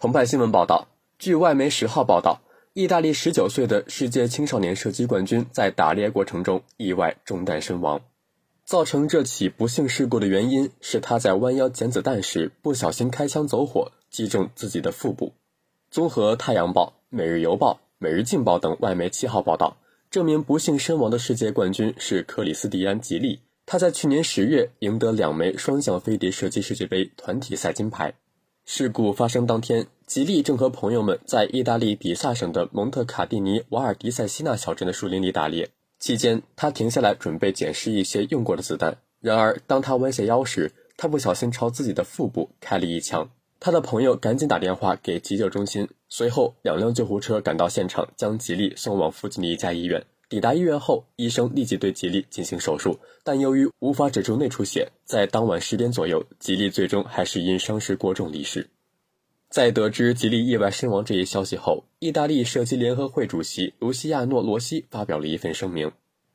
澎湃新闻报道，据外媒十号报道，意大利十九岁的世界青少年射击冠军在打猎过程中意外中弹身亡。造成这起不幸事故的原因是他在弯腰捡子弹时不小心开枪走火，击中自己的腹部。综合《太阳报》《每日邮报》《每日镜报》等外媒七号报道，这名不幸身亡的世界冠军是克里斯蒂安·吉利。他在去年十月赢得两枚双向飞碟射击世界杯团体赛金牌。事故发生当天，吉利正和朋友们在意大利比萨省的蒙特卡蒂尼瓦尔迪塞西纳小镇的树林里打猎。期间，他停下来准备捡拾一些用过的子弹。然而，当他弯下腰时，他不小心朝自己的腹部开了一枪。他的朋友赶紧打电话给急救中心，随后两辆救护车赶到现场，将吉利送往附近的一家医院。抵达医院后，医生立即对吉利进行手术，但由于无法止住内出血，在当晚十点左右，吉利最终还是因伤势过重离世。在得知吉利意外身亡这一消息后，意大利射击联合会主席卢西亚诺·罗西发表了一份声明。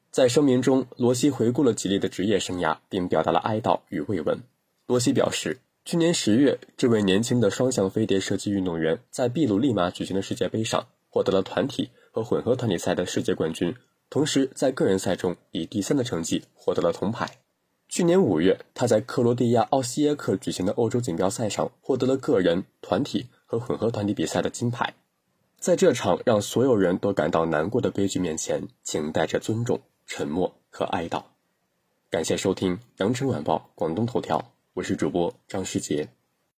在声明中，罗西回顾了吉利的职业生涯，并表达了哀悼与慰问。罗西表示，去年十月，这位年轻的双向飞碟射击运动员在秘鲁利马举行的世界杯上获得了团体。和混合团体赛的世界冠军，同时在个人赛中以第三的成绩获得了铜牌。去年五月，他在克罗地亚奥西耶克举行的欧洲锦标赛上获得了个人、团体和混合团体比赛的金牌。在这场让所有人都感到难过的悲剧面前，请带着尊重、沉默和哀悼。感谢收听《羊城晚报广东头条》，我是主播张世杰。